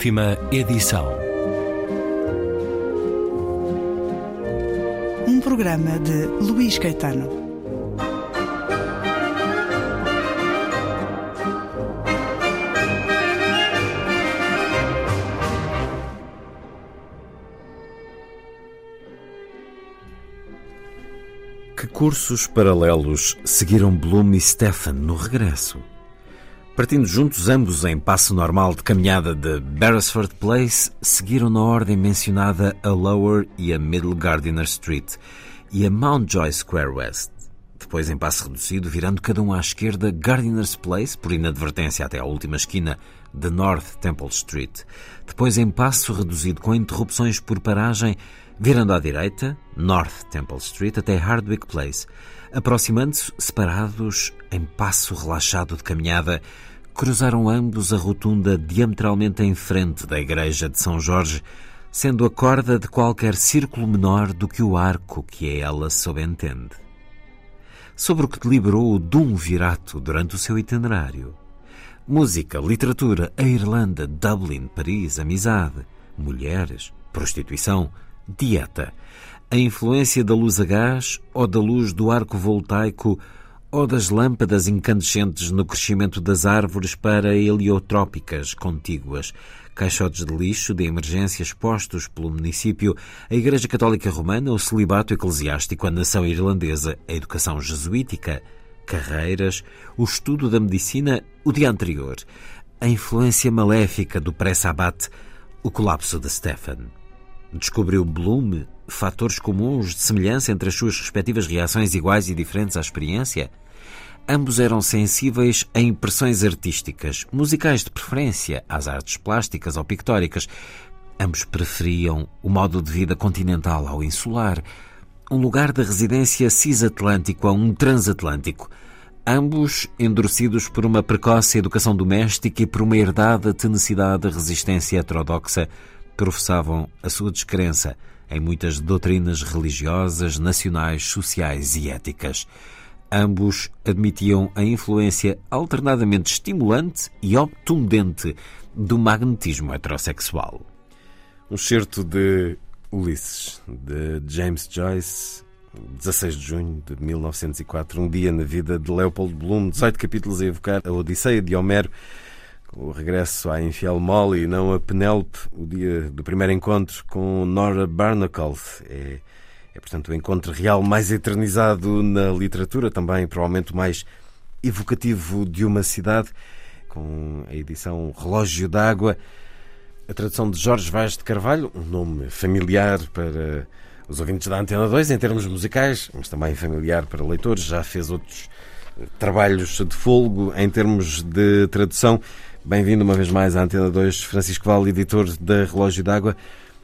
Última edição. Um programa de Luís Caetano. Que cursos paralelos seguiram Bloom e Stefan no regresso? Partindo juntos, ambos em passo normal de caminhada de Beresford Place, seguiram na ordem mencionada a Lower e a Middle Gardiner Street e a Mountjoy Square West. Depois, em passo reduzido, virando cada um à esquerda Gardiner's Place, por inadvertência até à última esquina de North Temple Street. Depois, em passo reduzido com interrupções por paragem, virando à direita, North Temple Street, até Hardwick Place. Aproximando-se, separados, em passo relaxado de caminhada, cruzaram ambos a rotunda diametralmente em frente da igreja de São Jorge, sendo a corda de qualquer círculo menor do que o arco que a ela subentende. Sobre o que deliberou o Dum Virato durante o seu itinerário. Música, literatura, a Irlanda, Dublin, Paris, amizade, mulheres, prostituição, dieta, a influência da luz a gás ou da luz do arco voltaico ou das lâmpadas incandescentes no crescimento das árvores para heliotrópicas contíguas, caixotes de lixo de emergência expostos pelo município, a Igreja Católica Romana, o celibato eclesiástico, a nação irlandesa, a educação jesuítica, carreiras, o estudo da medicina, o dia anterior, a influência maléfica do pré-sabate, o colapso de Stefan. Descobriu Bloom fatores comuns de semelhança entre as suas respectivas reações iguais e diferentes à experiência? Ambos eram sensíveis a impressões artísticas, musicais de preferência, às artes plásticas ou pictóricas. Ambos preferiam o modo de vida continental ao insular, um lugar de residência cis-atlântico a um transatlântico. Ambos endurecidos por uma precoce educação doméstica e por uma herdada tenacidade de resistência heterodoxa, professavam a sua descrença em muitas doutrinas religiosas, nacionais, sociais e éticas. Ambos admitiam a influência alternadamente estimulante e obtundente do magnetismo heterossexual. Um certo de Ulisses, de James Joyce, 16 de junho de 1904, um dia na vida de Leopold Bloom, 18 capítulos a evocar a Odisseia de Homero, o regresso à infiel Molly não a Penélope, o dia do primeiro encontro com Nora Barnacle. É, é, portanto, o encontro real mais eternizado na literatura, também provavelmente o mais evocativo de uma cidade, com a edição Relógio d'Água, a tradução de Jorge Vaz de Carvalho, um nome familiar para os ouvintes da Antena 2 em termos musicais, mas também familiar para leitores, já fez outros eh, trabalhos de folgo em termos de tradução. Bem-vindo uma vez mais à Antena 2, Francisco Val, editor da Relógio d'Água.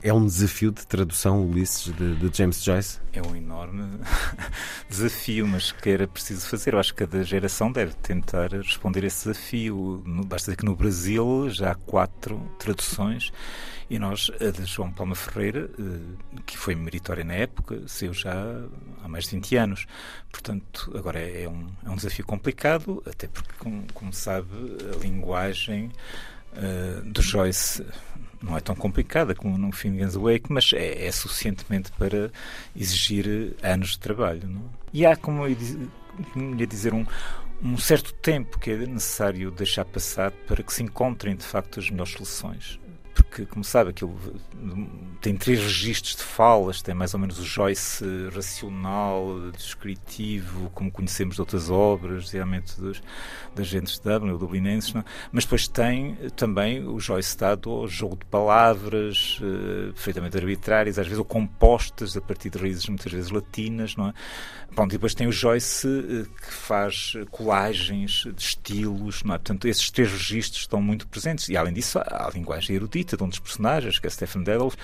É um desafio de tradução, Ulisses, de, de, James Joyce? É um enorme desafio, mas que era preciso fazer. Eu acho que cada geração deve tentar responder esse desafio. Basta dizer que no Brasil já há quatro traduções e nós, a de João Palma Ferreira, eh, que foi meritória na época, saiu já há mais de 20 anos. Portanto, agora é, é um, é um desafio complicado, até porque, como, como sabe, a linguagem do Joyce não é tão complicada como no Finnegan's Wake, mas é, é suficientemente para exigir anos de trabalho. Não? E há, como eu ia dizer, um, um certo tempo que é necessário deixar passar para que se encontrem de facto as melhores soluções porque, como sabe, aquilo tem três registros de falas, tem mais ou menos o Joyce racional, descritivo, como conhecemos de outras obras, realmente dos, das gentes de Dublin, dublinenses, não? É? mas depois tem também o Joyce dado ao jogo de palavras, uh, perfeitamente arbitrárias, às vezes ou compostas a partir de raízes muitas vezes latinas, não é? Pronto, e depois tem o Joyce uh, que faz colagens de estilos, não é? Portanto, esses três registros estão muito presentes, e além disso há a linguagem erudita, um dos personagens, que é Stephen Dedalf,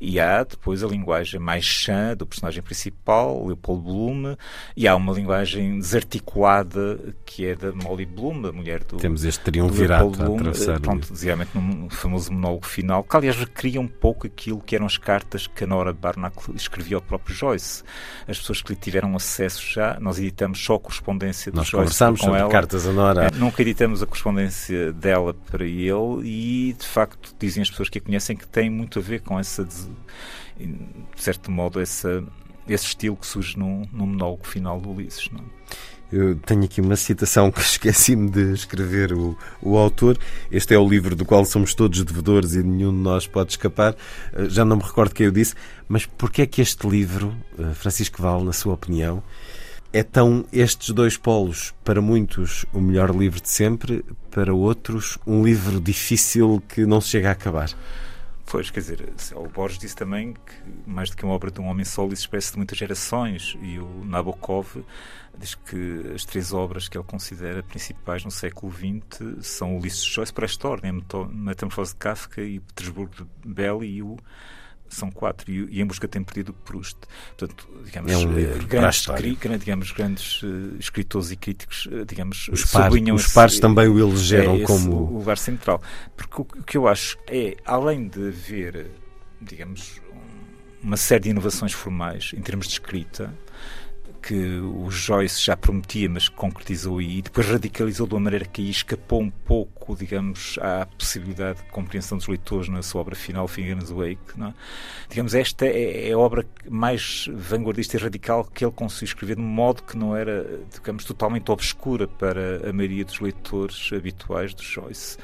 e há depois a linguagem mais chã do personagem principal, Leopold Bloom, e há uma linguagem desarticulada que é da Molly Bloom, a mulher do Temos este triunvirato Bloom, a atravessar. Pronto, desigualmente no famoso monólogo final, que aliás recria um pouco aquilo que eram as cartas que a Nora Barnacle escrevia ao próprio Joyce. As pessoas que lhe tiveram acesso já, nós editamos só a correspondência de nós Joyce conversamos com sobre ela. cartas a Nora. Nunca editamos a correspondência dela para ele e, de facto, dizem as pessoas pessoas que a conhecem que têm muito a ver com essa, de certo modo, essa, esse estilo que surge no, no monólogo final do Ulisses. Não? É? Eu tenho aqui uma citação que esqueci-me de escrever o, o autor. Este é o livro do qual somos todos devedores e nenhum de nós pode escapar. Eh, já não me recordo quem eu disse, mas porquê é que este livro, eh, Francisco Val, na sua opinião, é tão estes dois polos, para muitos o melhor livro de sempre, para outros um livro difícil que não se chega a acabar? Pois, quer dizer, o Borges disse também que mais do que uma obra de um homem só, isso expressa de muitas gerações e o Nabokov diz que as três obras que ele considera principais no século XX são Ulisses Joyce para esta ordem, a Metamorfose de Kafka e Petersburgo de Belli e o são quatro, e, e Em Busca Tem Perdido Proust. Portanto, digamos, é um livro grandes, digamos, grandes uh, escritores e críticos, uh, digamos, os, par, os pares também o elegeram é como... o lugar central. Porque o, o, que eu acho é, além de haver, digamos, uma série de inovações formais em termos de escrita, que o Joyce já prometia, mas concretizou e depois radicalizou de uma maneira que aí escapou um pouco, digamos, à possibilidade de compreensão dos leitores na sua obra final, Finger's Wake. Não é? Digamos, esta é, é, a obra mais vanguardista e radical que ele conseguiu escrever de um modo que não era, digamos, totalmente obscura para a maioria dos leitores habituais do Joyce.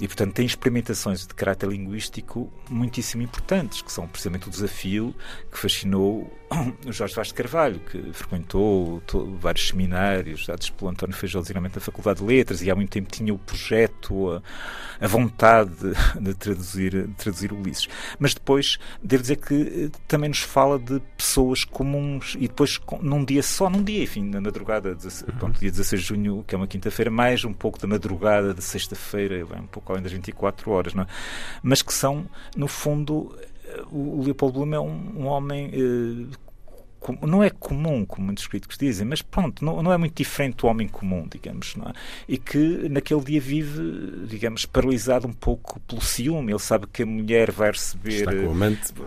E, portanto, tem experimentações de caráter linguístico muitíssimo importantes, que são precisamente o desafio que fascinou o Jorge Vaz de Carvalho, que frequentou todo, vários seminários dados pelo António Feijó, da Faculdade de Letras, e há muito tempo tinha o projeto, a, a vontade de, de, traduzir, de traduzir Ulisses. Mas depois, devo dizer que eh, também nos fala de pessoas comuns, e depois num dia só, num dia, enfim, na madrugada, uhum. pronto, dia 16 de junho, que é uma quinta-feira, mais um pouco da madrugada de sexta-feira, um pouco além das 24 horas, não é? mas que são, no fundo, o Leopoldo Bloom é um, um homem eh, não é comum, como muitos críticos dizem, mas pronto, não, não é muito diferente do homem comum, digamos, é? E que naquele dia vive, digamos, paralisado um pouco pelo ciúme. Ele sabe que a mulher vai receber,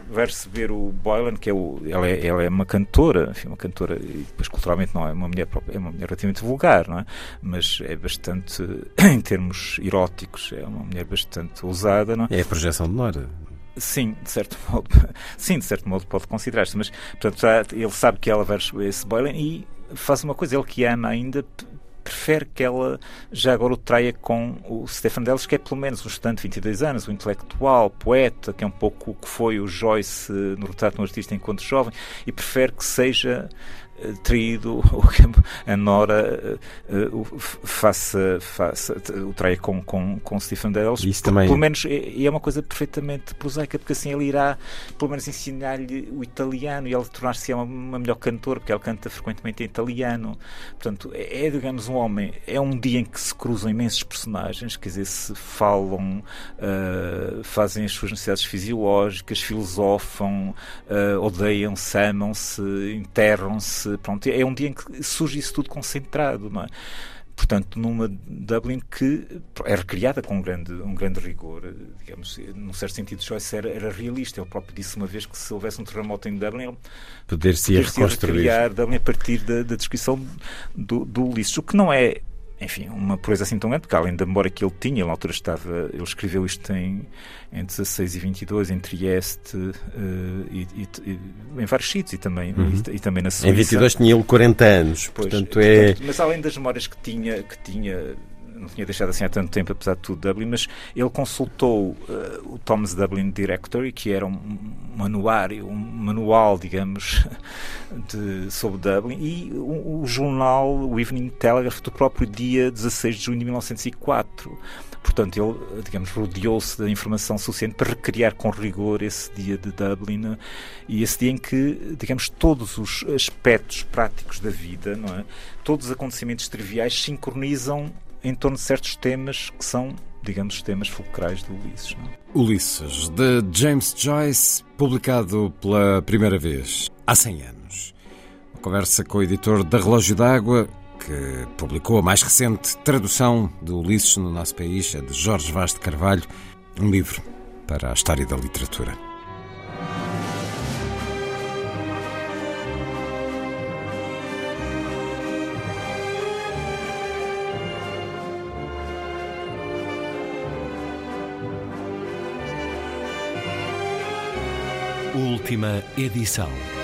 vai receber o Boylan, que é o, ela é, ela é uma cantora, enfim, uma cantora, e depois culturalmente não é uma mulher própria, é uma mulher relativamente vulgar, não é? Mas é bastante, em termos eróticos, é uma mulher bastante ousada, não é? É a projeção de Nora. Sim, de certo modo, sim, de certo modo pode considerar-se, mas portanto, ele sabe que ela vai receber esse Boylan e faz uma coisa, ele que ama ainda prefere que ela já agora o traia com o Stefan Delos, que é pelo menos um estudante de 22 anos, um intelectual, poeta, que é um pouco o que foi o Joyce no retrato de um artista enquanto jovem, e prefere que seja traído a Nora uh, faça, faça, o traia com, com, com Stephen Dells. Isso também... Pelo menos é, é uma coisa perfeitamente prosaica, porque assim ele irá, pelo menos, ensinar-lhe o italiano e ele tornar-se uma, uma melhor cantora, porque ela canta frequentemente em italiano. Portanto, é, é, digamos, um homem. É um dia em que se cruzam imensos personagens, quer dizer, se falam, uh, fazem as suas necessidades fisiológicas, filosofam, odeiam-se, amam-se, enterram-se pronto, é um dia em que surge isso tudo concentrado, não é? portanto, numa Dublin que é recriada com um grande, um grande rigor, digamos, num certo sentido, Joyce era, era realista. Ele próprio disse uma vez que se houvesse um terremoto em Dublin, ele poder-se poder reconstruir Dublin a partir da, da descrição do, do Ulisses, o que não é enfim, uma proeza assim tão grande, porque além da memória que ele tinha, ele na altura estava, ele escreveu isto em, em 16 e 22, em Trieste uh, e, e, e, em vários sítios e também, uhum. e, e, também na Suíça. Em 22 tinha ele 40 anos, pois, portanto é... Portanto, mas além das memórias que tinha, que tinha não tinha deixado assim há tanto tempo, apesar de tudo, Dublin, mas ele consultou uh, o Thomas Dublin Directory, que era um manuário, um manual, digamos, de, sobre Dublin, e o, o, jornal, o Evening Telegraph, do próprio dia 16 de junho de 1904. Portanto, ele, digamos, rodeou-se da informação suficiente para recriar com rigor esse dia de Dublin e esse dia em que, digamos, todos os aspectos práticos da vida, não é? todos os acontecimentos triviais sincronizam em torno de certos temas que são, digamos, os temas fulcrais do Ulisses. Não? É? Ulisses, de James Joyce, publicado pela primeira vez há 100 anos. Uma conversa com o editor da Relógio d'Água, que publicou a mais recente tradução de Ulisses no nosso país, a de Jorge Vaz de Carvalho, um livro para a história da literatura. Última edição.